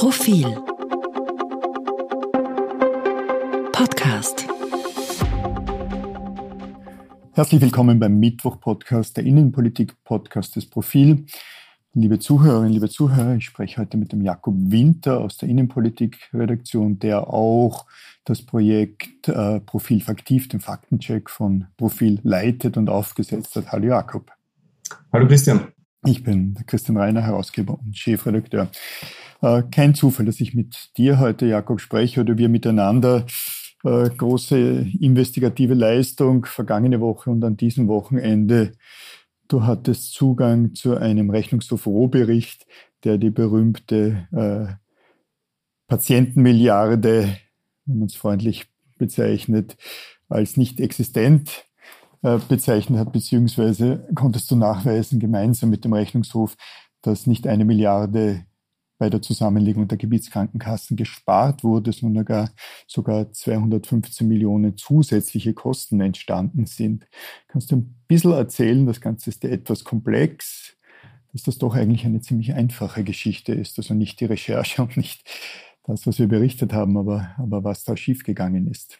Profil Podcast Herzlich willkommen beim Mittwoch-Podcast, der Innenpolitik-Podcast des Profil. Liebe Zuhörerinnen, liebe Zuhörer, ich spreche heute mit dem Jakob Winter aus der Innenpolitik-Redaktion, der auch das Projekt äh, Profil Faktiv, den Faktencheck von Profil leitet und aufgesetzt hat. Hallo Jakob. Hallo Christian. Ich bin Christian Reiner, Herausgeber und Chefredakteur. Äh, kein Zufall, dass ich mit dir heute, Jakob, spreche oder wir miteinander äh, große investigative Leistung vergangene Woche und an diesem Wochenende. Du hattest Zugang zu einem Rechnungshof-Rohbericht, der die berühmte äh, Patientenmilliarde, wenn man es freundlich bezeichnet, als nicht existent äh, bezeichnet hat, beziehungsweise konntest du nachweisen, gemeinsam mit dem Rechnungshof, dass nicht eine Milliarde bei der Zusammenlegung der Gebietskrankenkassen gespart wurde, sondern sogar, sogar 215 Millionen zusätzliche Kosten entstanden sind. Kannst du ein bisschen erzählen, das Ganze ist ja etwas komplex, dass das doch eigentlich eine ziemlich einfache Geschichte ist, also nicht die Recherche und nicht das, was wir berichtet haben, aber, aber was da schiefgegangen ist.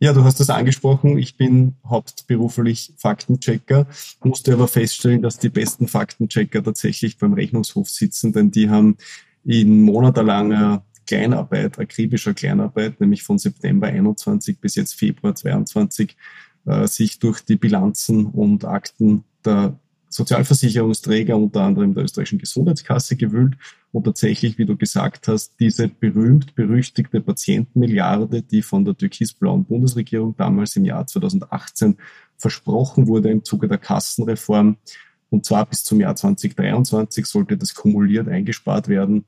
Ja, du hast das angesprochen. Ich bin hauptberuflich Faktenchecker, musste aber feststellen, dass die besten Faktenchecker tatsächlich beim Rechnungshof sitzen, denn die haben in monatelanger Kleinarbeit, akribischer Kleinarbeit, nämlich von September 21 bis jetzt Februar 22, äh, sich durch die Bilanzen und Akten der Sozialversicherungsträger, unter anderem der österreichischen Gesundheitskasse, gewühlt und tatsächlich, wie du gesagt hast, diese berühmt-berüchtigte Patientenmilliarde, die von der türkisblauen Bundesregierung damals im Jahr 2018 versprochen wurde im Zuge der Kassenreform, und zwar bis zum Jahr 2023 sollte das kumuliert eingespart werden,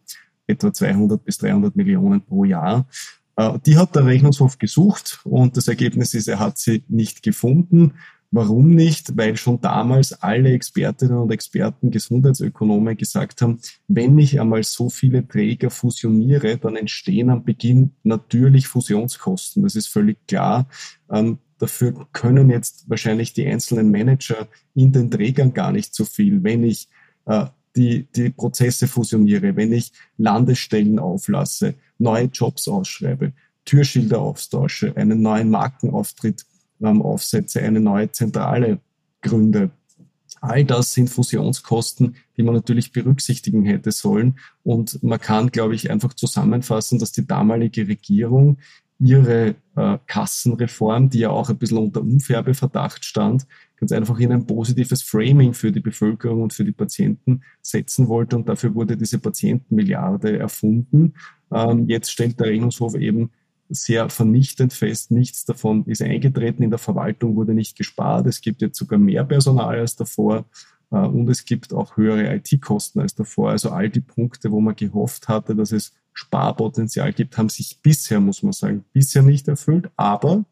etwa 200 bis 300 Millionen pro Jahr. Äh, die hat der Rechnungshof gesucht und das Ergebnis ist, er hat sie nicht gefunden. Warum nicht? Weil schon damals alle Expertinnen und Experten, Gesundheitsökonomen gesagt haben, wenn ich einmal so viele Träger fusioniere, dann entstehen am Beginn natürlich Fusionskosten. Das ist völlig klar. Ähm, dafür können jetzt wahrscheinlich die einzelnen Manager in den Trägern gar nicht so viel. Wenn ich äh, die, die Prozesse fusioniere, wenn ich Landesstellen auflasse, neue Jobs ausschreibe, Türschilder austausche, einen neuen Markenauftritt ähm, aufsetze, eine neue Zentrale gründe. All das sind Fusionskosten, die man natürlich berücksichtigen hätte sollen. Und man kann, glaube ich, einfach zusammenfassen, dass die damalige Regierung ihre äh, Kassenreform, die ja auch ein bisschen unter Umfärbeverdacht stand, ganz einfach in ein positives Framing für die Bevölkerung und für die Patienten setzen wollte. Und dafür wurde diese Patientenmilliarde erfunden. Ähm, jetzt stellt der Rechnungshof eben sehr vernichtend fest, nichts davon ist eingetreten. In der Verwaltung wurde nicht gespart. Es gibt jetzt sogar mehr Personal als davor. Äh, und es gibt auch höhere IT-Kosten als davor. Also all die Punkte, wo man gehofft hatte, dass es Sparpotenzial gibt, haben sich bisher, muss man sagen, bisher nicht erfüllt. Aber,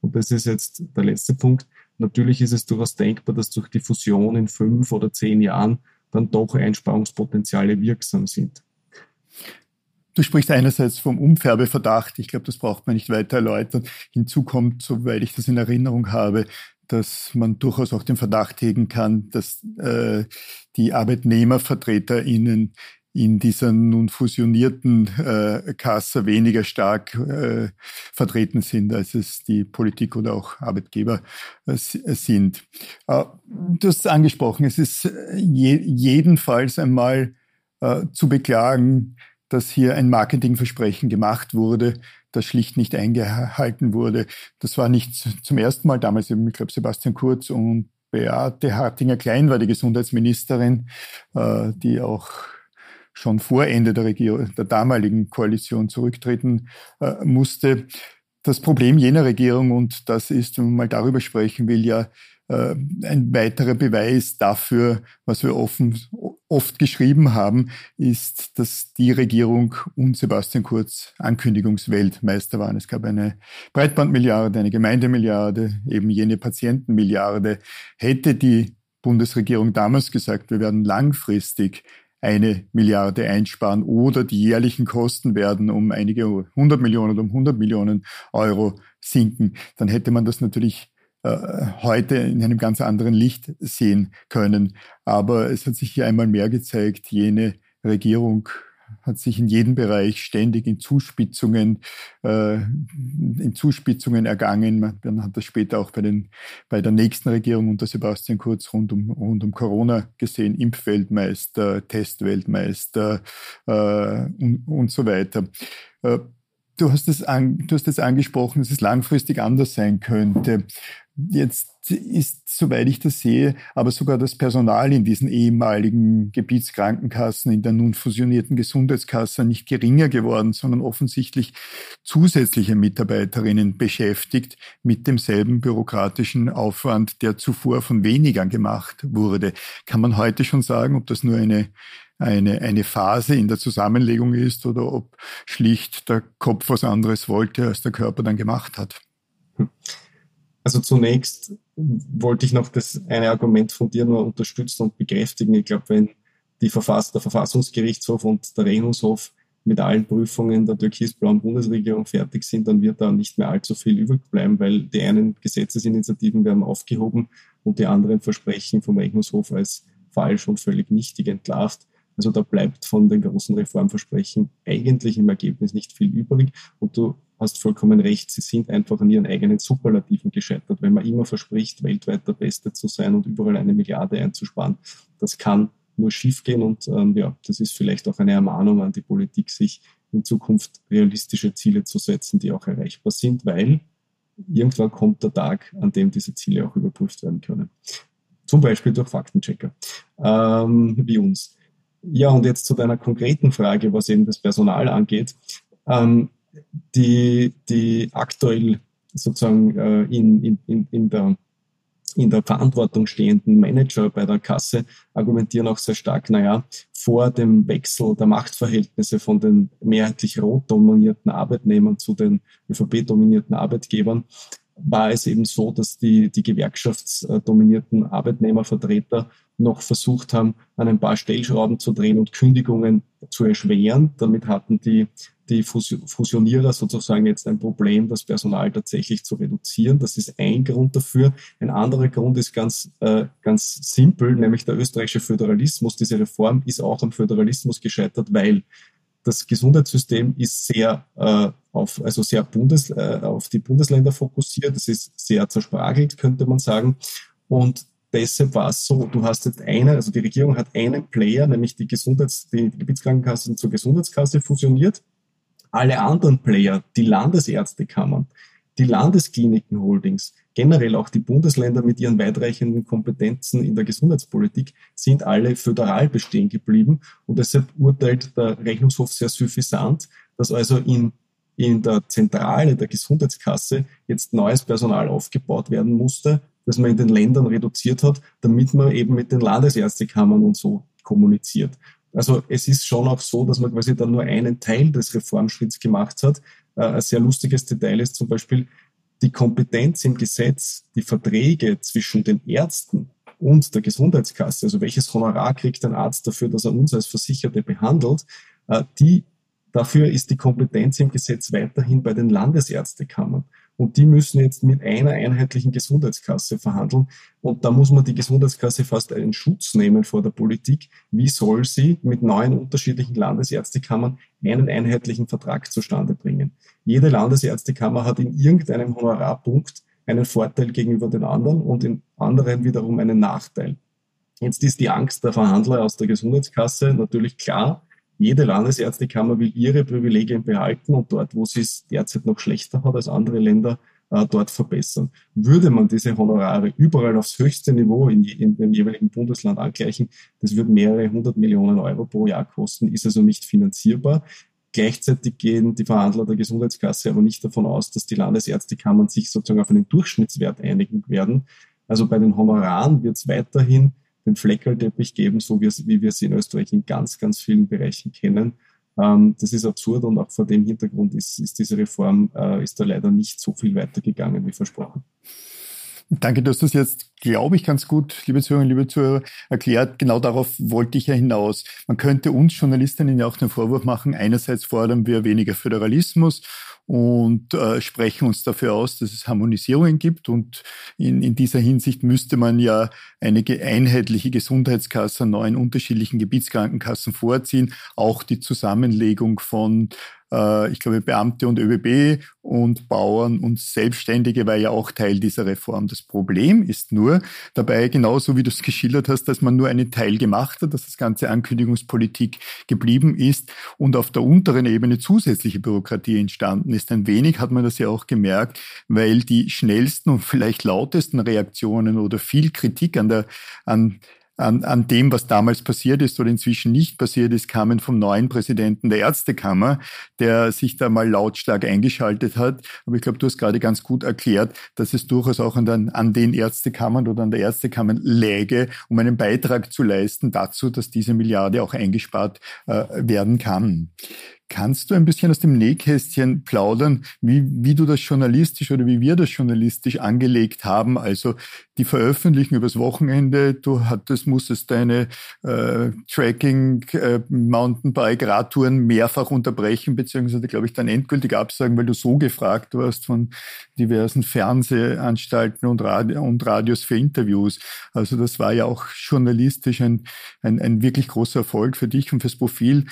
und das ist jetzt der letzte Punkt, natürlich ist es durchaus denkbar, dass durch die Fusion in fünf oder zehn Jahren dann doch Einsparungspotenziale wirksam sind. Du sprichst einerseits vom Umfärbeverdacht. Ich glaube, das braucht man nicht weiter erläutern. Hinzu kommt, soweit ich das in Erinnerung habe, dass man durchaus auch den Verdacht hegen kann, dass äh, die ArbeitnehmervertreterInnen in dieser nun fusionierten äh, Kasse weniger stark äh, vertreten sind, als es die Politik oder auch Arbeitgeber äh, sind. Äh, du hast es angesprochen, es ist je, jedenfalls einmal äh, zu beklagen, dass hier ein Marketingversprechen gemacht wurde, das schlicht nicht eingehalten wurde. Das war nicht zum ersten Mal damals, ich glaube Sebastian Kurz und Beate Hartinger-Klein war die Gesundheitsministerin, äh, die auch schon vor Ende der, Regierung, der damaligen Koalition zurücktreten äh, musste. Das Problem jener Regierung, und das ist, wenn man mal darüber sprechen will, ja äh, ein weiterer Beweis dafür, was wir offen, oft geschrieben haben, ist, dass die Regierung und Sebastian Kurz Ankündigungsweltmeister waren. Es gab eine Breitbandmilliarde, eine Gemeindemilliarde, eben jene Patientenmilliarde. Hätte die Bundesregierung damals gesagt, wir werden langfristig eine Milliarde einsparen oder die jährlichen Kosten werden um einige hundert Millionen oder um hundert Millionen Euro sinken, dann hätte man das natürlich heute in einem ganz anderen Licht sehen können. Aber es hat sich hier einmal mehr gezeigt, jene Regierung hat sich in jedem Bereich ständig in Zuspitzungen, äh, in Zuspitzungen ergangen. Man, hat das später auch bei, den, bei der nächsten Regierung unter Sebastian Kurz rund um, rund um Corona gesehen. Impfweltmeister, Testweltmeister äh, und, und so weiter. Äh, Du hast es an, angesprochen, dass es langfristig anders sein könnte. Jetzt ist, soweit ich das sehe, aber sogar das Personal in diesen ehemaligen Gebietskrankenkassen, in der nun fusionierten Gesundheitskasse nicht geringer geworden, sondern offensichtlich zusätzliche Mitarbeiterinnen beschäftigt mit demselben bürokratischen Aufwand, der zuvor von wenigern gemacht wurde. Kann man heute schon sagen, ob das nur eine eine, eine Phase in der Zusammenlegung ist oder ob schlicht der Kopf was anderes wollte, als der Körper dann gemacht hat. Also zunächst wollte ich noch das eine Argument von dir nur unterstützen und bekräftigen. Ich glaube, wenn die Verfass der Verfassungsgerichtshof und der Rechnungshof mit allen Prüfungen der türkis-blauen Bundesregierung fertig sind, dann wird da nicht mehr allzu viel übrig bleiben, weil die einen Gesetzesinitiativen werden aufgehoben und die anderen Versprechen vom Rechnungshof als falsch und völlig nichtig entlarvt. Also da bleibt von den großen Reformversprechen eigentlich im Ergebnis nicht viel übrig. Und du hast vollkommen recht, sie sind einfach an ihren eigenen Superlativen gescheitert. Wenn man immer verspricht, weltweit der Beste zu sein und überall eine Milliarde einzusparen, das kann nur schiefgehen. Und ähm, ja, das ist vielleicht auch eine Ermahnung an die Politik, sich in Zukunft realistische Ziele zu setzen, die auch erreichbar sind, weil irgendwann kommt der Tag, an dem diese Ziele auch überprüft werden können. Zum Beispiel durch Faktenchecker, ähm, wie uns. Ja, und jetzt zu deiner konkreten Frage, was eben das Personal angeht. Ähm, die, die aktuell sozusagen äh, in, in, in, der, in der Verantwortung stehenden Manager bei der Kasse argumentieren auch sehr stark, naja, vor dem Wechsel der Machtverhältnisse von den mehrheitlich rot dominierten Arbeitnehmern zu den ÖVP-dominierten Arbeitgebern war es eben so, dass die, die gewerkschaftsdominierten Arbeitnehmervertreter noch versucht haben, an ein paar Stellschrauben zu drehen und Kündigungen zu erschweren. Damit hatten die, die Fusionierer sozusagen jetzt ein Problem, das Personal tatsächlich zu reduzieren. Das ist ein Grund dafür. Ein anderer Grund ist ganz, äh, ganz simpel, nämlich der österreichische Föderalismus. Diese Reform ist auch am Föderalismus gescheitert, weil das Gesundheitssystem ist sehr äh, auf, also sehr Bundes, äh, auf die Bundesländer fokussiert. Das ist sehr zersprachelt, könnte man sagen. Und deshalb war es so, du hast jetzt eine, also die Regierung hat einen Player, nämlich die Gesundheits-, die Gebietskrankenkassen zur Gesundheitskasse fusioniert. Alle anderen Player, die Landesärztekammern, die Landeskliniken-Holdings, generell auch die Bundesländer mit ihren weitreichenden Kompetenzen in der Gesundheitspolitik sind alle föderal bestehen geblieben. Und deshalb urteilt der Rechnungshof sehr suffisant, dass also in in der Zentrale der Gesundheitskasse jetzt neues Personal aufgebaut werden musste, das man in den Ländern reduziert hat, damit man eben mit den Landesärztekammern und so kommuniziert. Also es ist schon auch so, dass man quasi dann nur einen Teil des Reformschritts gemacht hat. Äh, ein sehr lustiges Detail ist zum Beispiel die Kompetenz im Gesetz, die Verträge zwischen den Ärzten und der Gesundheitskasse, also welches Honorar kriegt ein Arzt dafür, dass er uns als Versicherte behandelt, äh, die Dafür ist die Kompetenz im Gesetz weiterhin bei den Landesärztekammern. Und die müssen jetzt mit einer einheitlichen Gesundheitskasse verhandeln. Und da muss man die Gesundheitskasse fast einen Schutz nehmen vor der Politik. Wie soll sie mit neun unterschiedlichen Landesärztekammern einen einheitlichen Vertrag zustande bringen? Jede Landesärztekammer hat in irgendeinem Honorarpunkt einen Vorteil gegenüber den anderen und in anderen wiederum einen Nachteil. Jetzt ist die Angst der Verhandler aus der Gesundheitskasse natürlich klar. Jede Landesärztekammer will ihre Privilegien behalten und dort, wo sie es derzeit noch schlechter hat als andere Länder, äh, dort verbessern. Würde man diese Honorare überall aufs höchste Niveau in, in, dem jeweiligen Bundesland angleichen, das würde mehrere hundert Millionen Euro pro Jahr kosten, ist also nicht finanzierbar. Gleichzeitig gehen die Verhandler der Gesundheitskasse aber nicht davon aus, dass die Landesärztekammern sich sozusagen auf einen Durchschnittswert einigen werden. Also bei den Honoraren wird es weiterhin den Fleckerlteppich geben, so wie wir sie in Österreich in ganz, ganz vielen Bereichen kennen. Ähm, das ist absurd und auch vor dem Hintergrund ist, ist diese Reform, äh, ist da leider nicht so viel weitergegangen wie versprochen. Danke, du hast das jetzt, glaube ich, ganz gut, liebe Zuhörerinnen, liebe Zuhörer, erklärt. Genau darauf wollte ich ja hinaus. Man könnte uns Journalistinnen ja auch den Vorwurf machen, einerseits fordern wir weniger Föderalismus und äh, sprechen uns dafür aus, dass es Harmonisierungen gibt. Und in, in dieser Hinsicht müsste man ja eine einheitliche Gesundheitskasse an neuen unterschiedlichen Gebietskrankenkassen vorziehen, auch die Zusammenlegung von äh, ich glaube, Beamte und ÖBB und Bauern und Selbstständige war ja auch Teil dieser Reform. Das Problem ist nur dabei, genauso wie du es geschildert hast, dass man nur einen Teil gemacht hat, dass das ganze Ankündigungspolitik geblieben ist und auf der unteren Ebene zusätzliche Bürokratie entstanden ist. Ein wenig hat man das ja auch gemerkt, weil die schnellsten und vielleicht lautesten Reaktionen oder viel Kritik an der, an an, an dem, was damals passiert ist oder inzwischen nicht passiert ist, kamen vom neuen Präsidenten der Ärztekammer, der sich da mal lautstark eingeschaltet hat. Aber ich glaube, du hast gerade ganz gut erklärt, dass es durchaus auch an den, an den Ärztekammern oder an der Ärztekammer läge, um einen Beitrag zu leisten dazu, dass diese Milliarde auch eingespart äh, werden kann. Kannst du ein bisschen aus dem Nähkästchen plaudern, wie, wie du das journalistisch oder wie wir das journalistisch angelegt haben? Also die veröffentlichen übers Wochenende, du hattest, musstest deine äh, Tracking, äh, Mountainbike, Radtouren mehrfach unterbrechen, beziehungsweise, glaube ich, dann endgültig absagen, weil du so gefragt warst von diversen Fernsehanstalten und, Radio, und Radios für Interviews. Also das war ja auch journalistisch ein, ein, ein wirklich großer Erfolg für dich und fürs Profil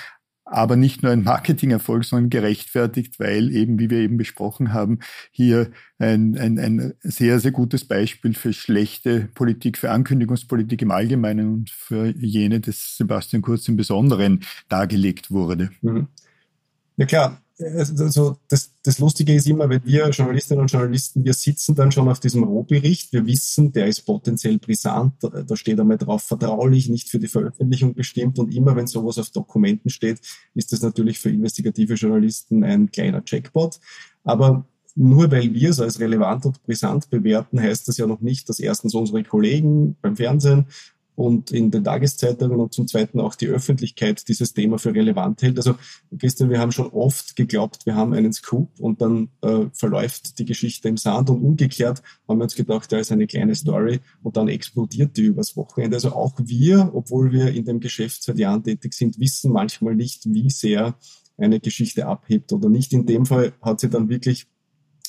aber nicht nur ein Marketingerfolg, sondern gerechtfertigt, weil eben, wie wir eben besprochen haben, hier ein, ein, ein sehr, sehr gutes Beispiel für schlechte Politik, für Ankündigungspolitik im Allgemeinen und für jene des Sebastian Kurz im Besonderen dargelegt wurde. Mhm. Ja klar, also das, das Lustige ist immer, wenn wir Journalistinnen und Journalisten, wir sitzen dann schon auf diesem Rohbericht, wir wissen, der ist potenziell brisant, da steht einmal drauf vertraulich, nicht für die Veröffentlichung bestimmt. Und immer wenn sowas auf Dokumenten steht, ist das natürlich für investigative Journalisten ein kleiner Checkpot. Aber nur weil wir es als relevant und brisant bewerten, heißt das ja noch nicht, dass erstens unsere Kollegen beim Fernsehen und in den Tageszeitungen und zum Zweiten auch die Öffentlichkeit dieses Thema für relevant hält. Also Christian, wir haben schon oft geglaubt, wir haben einen Scoop und dann äh, verläuft die Geschichte im Sand und umgekehrt haben wir uns gedacht, da ist eine kleine Story und dann explodiert die übers Wochenende. Also auch wir, obwohl wir in dem Geschäft seit Jahren tätig sind, wissen manchmal nicht, wie sehr eine Geschichte abhebt oder nicht. In dem Fall hat sie dann wirklich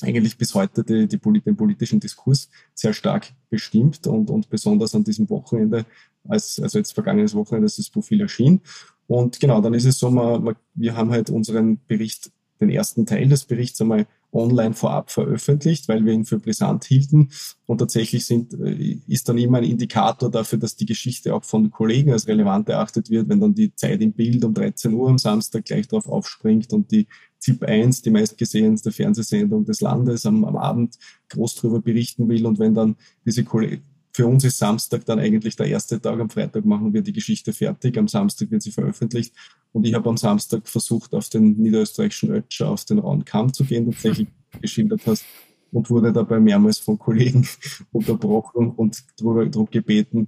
eigentlich bis heute die, die, den politischen Diskurs sehr stark bestimmt und, und besonders an diesem Wochenende, als, also jetzt vergangenes Wochenende, als das Profil erschien. Und genau, dann ist es so, man, wir haben halt unseren Bericht, den ersten Teil des Berichts einmal online vorab veröffentlicht, weil wir ihn für brisant hielten. Und tatsächlich sind, äh, ist dann immer ein Indikator dafür, dass die Geschichte auch von Kollegen als relevant erachtet wird, wenn dann die Zeit im Bild um 13 Uhr am Samstag gleich darauf aufspringt und die ZIP 1, die meistgesehenste Fernsehsendung des Landes, am, am Abend groß darüber berichten will. Und wenn dann diese Kollegen, für uns ist Samstag dann eigentlich der erste Tag. Am Freitag machen wir die Geschichte fertig. Am Samstag wird sie veröffentlicht. Und ich habe am Samstag versucht, auf den niederösterreichischen Ötscher, auf den rauen Kamm zu gehen, tatsächlich geschildert hast. Und wurde dabei mehrmals von Kollegen unterbrochen und darum gebeten,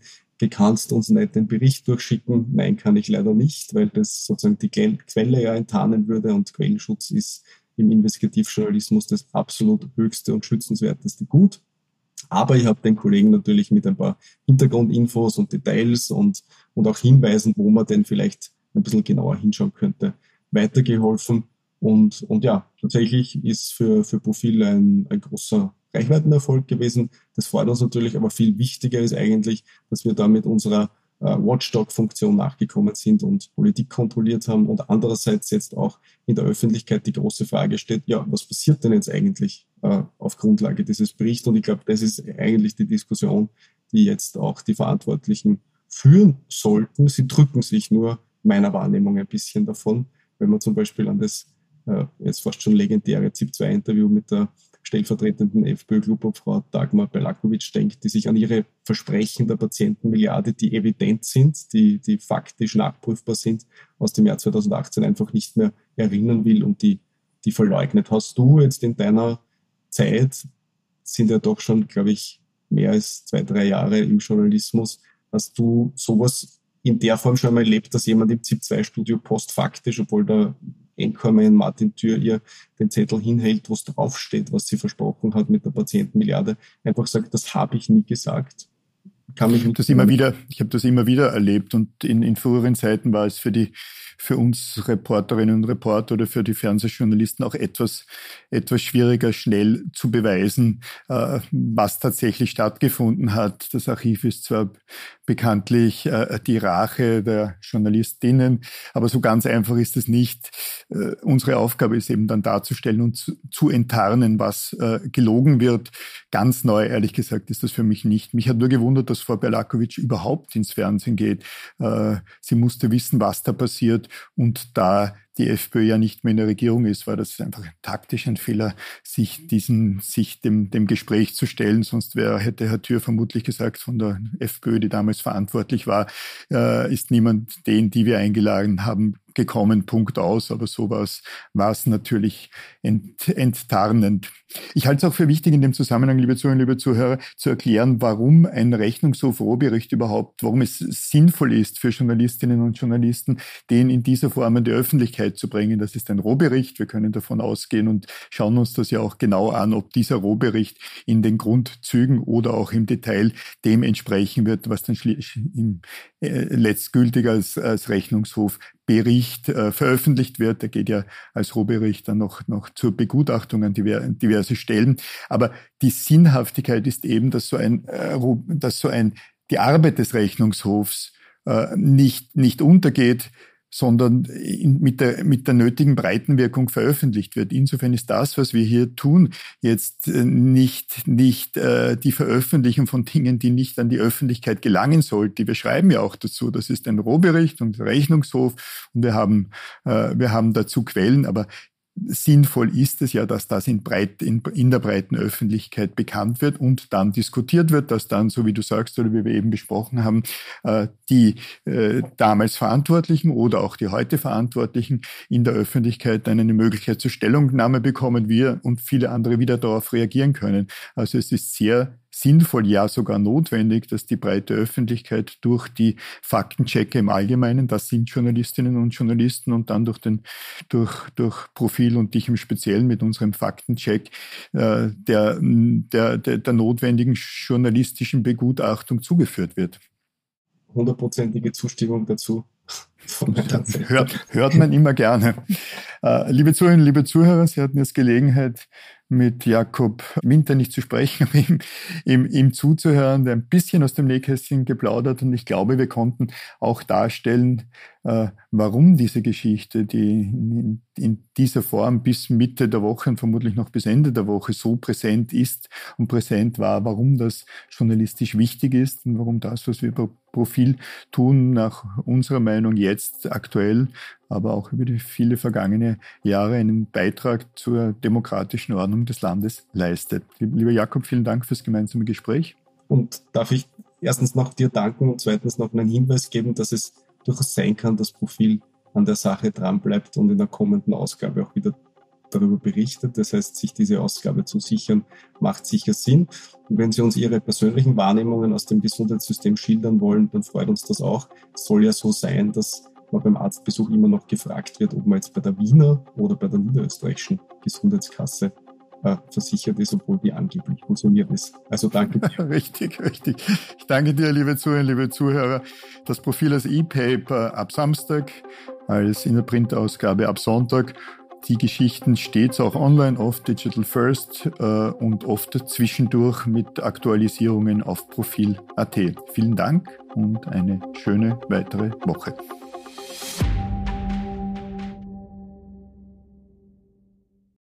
kannst uns nicht den Bericht durchschicken. Nein, kann ich leider nicht, weil das sozusagen die Quelle ja enttarnen würde und Quellenschutz ist im Investigativjournalismus das absolut höchste und schützenswerteste Gut. Aber ich habe den Kollegen natürlich mit ein paar Hintergrundinfos und Details und, und auch Hinweisen, wo man denn vielleicht ein bisschen genauer hinschauen könnte, weitergeholfen. Und, und ja, tatsächlich ist für, für Profil ein, ein großer Reichweitenerfolg gewesen. Das freut uns natürlich, aber viel wichtiger ist eigentlich, dass wir da mit unserer äh, Watchdog-Funktion nachgekommen sind und Politik kontrolliert haben und andererseits jetzt auch in der Öffentlichkeit die große Frage steht, ja, was passiert denn jetzt eigentlich äh, auf Grundlage dieses Berichts? Und ich glaube, das ist eigentlich die Diskussion, die jetzt auch die Verantwortlichen führen sollten. Sie drücken sich nur meiner Wahrnehmung ein bisschen davon, wenn man zum Beispiel an das äh, jetzt fast schon legendäre ZIP-2-Interview mit der stellvertretenden FPÖ-Klubobfrau Dagmar Belakovic denkt, die sich an ihre Versprechen der Patientenmilliarde, die evident sind, die, die faktisch nachprüfbar sind, aus dem Jahr 2018 einfach nicht mehr erinnern will und die, die verleugnet. Hast du jetzt in deiner Zeit, sind ja doch schon, glaube ich, mehr als zwei, drei Jahre im Journalismus, hast du sowas in der Form schon mal erlebt, dass jemand im ZIP-2-Studio postfaktisch, obwohl der Anchorman Martin Thür ihr den Zettel hinhält, wo es draufsteht, was sie versprochen hat mit der Patientenmilliarde, einfach sagt, das habe ich nie gesagt. Kann mich das immer wieder, ich habe das immer wieder erlebt und in, in früheren Zeiten war es für die für uns Reporterinnen und Reporter oder für die Fernsehjournalisten auch etwas, etwas schwieriger, schnell zu beweisen, äh, was tatsächlich stattgefunden hat. Das Archiv ist zwar bekanntlich äh, die Rache der Journalistinnen, aber so ganz einfach ist es nicht. Äh, unsere Aufgabe ist eben dann darzustellen und zu, zu enttarnen, was äh, gelogen wird. Ganz neu, ehrlich gesagt, ist das für mich nicht. Mich hat nur gewundert, dass Frau Belakovic überhaupt ins Fernsehen geht. Äh, sie musste wissen, was da passiert und da die FPÖ ja nicht mehr in der Regierung ist, war das einfach taktisch ein Fehler, sich diesen, sich dem, dem Gespräch zu stellen. Sonst wäre, hätte Herr Thür vermutlich gesagt, von der FPÖ, die damals verantwortlich war, äh, ist niemand den, die wir eingeladen haben, gekommen, Punkt aus. Aber sowas war es natürlich ent, enttarnend. Ich halte es auch für wichtig, in dem Zusammenhang, liebe Zuhörer, liebe Zuhörer, zu erklären, warum ein Rechnungshof-Rohbericht überhaupt, warum es sinnvoll ist für Journalistinnen und Journalisten, den in dieser Form an die Öffentlichkeit zu bringen. Das ist ein Rohbericht. Wir können davon ausgehen und schauen uns das ja auch genau an, ob dieser Rohbericht in den Grundzügen oder auch im Detail dem entsprechen wird, was dann im, äh, letztgültig als, als Rechnungshof Bericht äh, veröffentlicht wird. Der geht ja als Rohbericht dann noch, noch zur Begutachtung an diverse Stellen. Aber die Sinnhaftigkeit ist eben, dass so ein, äh, dass so ein, die Arbeit des Rechnungshofs äh, nicht, nicht untergeht, sondern in, mit, der, mit der nötigen Breitenwirkung veröffentlicht wird. Insofern ist das, was wir hier tun, jetzt äh, nicht, nicht äh, die Veröffentlichung von Dingen, die nicht an die Öffentlichkeit gelangen sollten. Wir schreiben ja auch dazu, das ist ein Rohbericht und Rechnungshof und wir haben, äh, wir haben dazu Quellen, aber sinnvoll ist es ja, dass das in, breit, in, in, der breiten Öffentlichkeit bekannt wird und dann diskutiert wird, dass dann, so wie du sagst oder wie wir eben besprochen haben, äh, die äh, damals Verantwortlichen oder auch die heute Verantwortlichen in der Öffentlichkeit dann eine Möglichkeit zur Stellungnahme bekommen, wir und viele andere wieder darauf reagieren können. Also es ist sehr sinnvoll, ja sogar notwendig, dass die breite Öffentlichkeit durch die Faktenchecke im Allgemeinen, das sind Journalistinnen und Journalisten und dann durch den durch durch Profil und dich im Speziellen mit unserem Faktencheck äh, der, der, der der notwendigen journalistischen Begutachtung zugeführt wird. Hundertprozentige Zustimmung dazu. Hört, hört man immer gerne. Äh, liebe Zuhörerinnen, liebe Zuhörer, Sie hatten jetzt Gelegenheit, mit Jakob Winter nicht zu sprechen, aber ihm, ihm, ihm zuzuhören, der ein bisschen aus dem Nähkästchen geplaudert. Und ich glaube, wir konnten auch darstellen, warum diese Geschichte, die in, in, dieser Form bis Mitte der Woche und vermutlich noch bis Ende der Woche so präsent ist und präsent war, warum das journalistisch wichtig ist und warum das, was wir über Profil tun, nach unserer Meinung jetzt aktuell, aber auch über die viele vergangene Jahre einen Beitrag zur demokratischen Ordnung des Landes leistet. Lieber Jakob, vielen Dank fürs gemeinsame Gespräch. Und darf ich erstens noch dir danken und zweitens noch einen Hinweis geben, dass es durchaus sein kann, dass Profil an der Sache dranbleibt und in der kommenden Ausgabe auch wieder darüber berichtet. Das heißt, sich diese Ausgabe zu sichern, macht sicher Sinn. Und wenn Sie uns Ihre persönlichen Wahrnehmungen aus dem Gesundheitssystem schildern wollen, dann freut uns das auch. Es soll ja so sein, dass man beim Arztbesuch immer noch gefragt wird, ob man jetzt bei der Wiener oder bei der niederösterreichischen Gesundheitskasse äh, versichert ist, obwohl die angeblich fusioniert ist. Also danke dir. richtig, richtig. Ich danke dir, liebe Zuhörer, liebe Zuhörer. Das Profil als E-Paper ab Samstag, als in der Printausgabe ab Sonntag. Die Geschichten stets auch online auf Digital First äh, und oft zwischendurch mit Aktualisierungen auf Profil.at. Vielen Dank und eine schöne weitere Woche.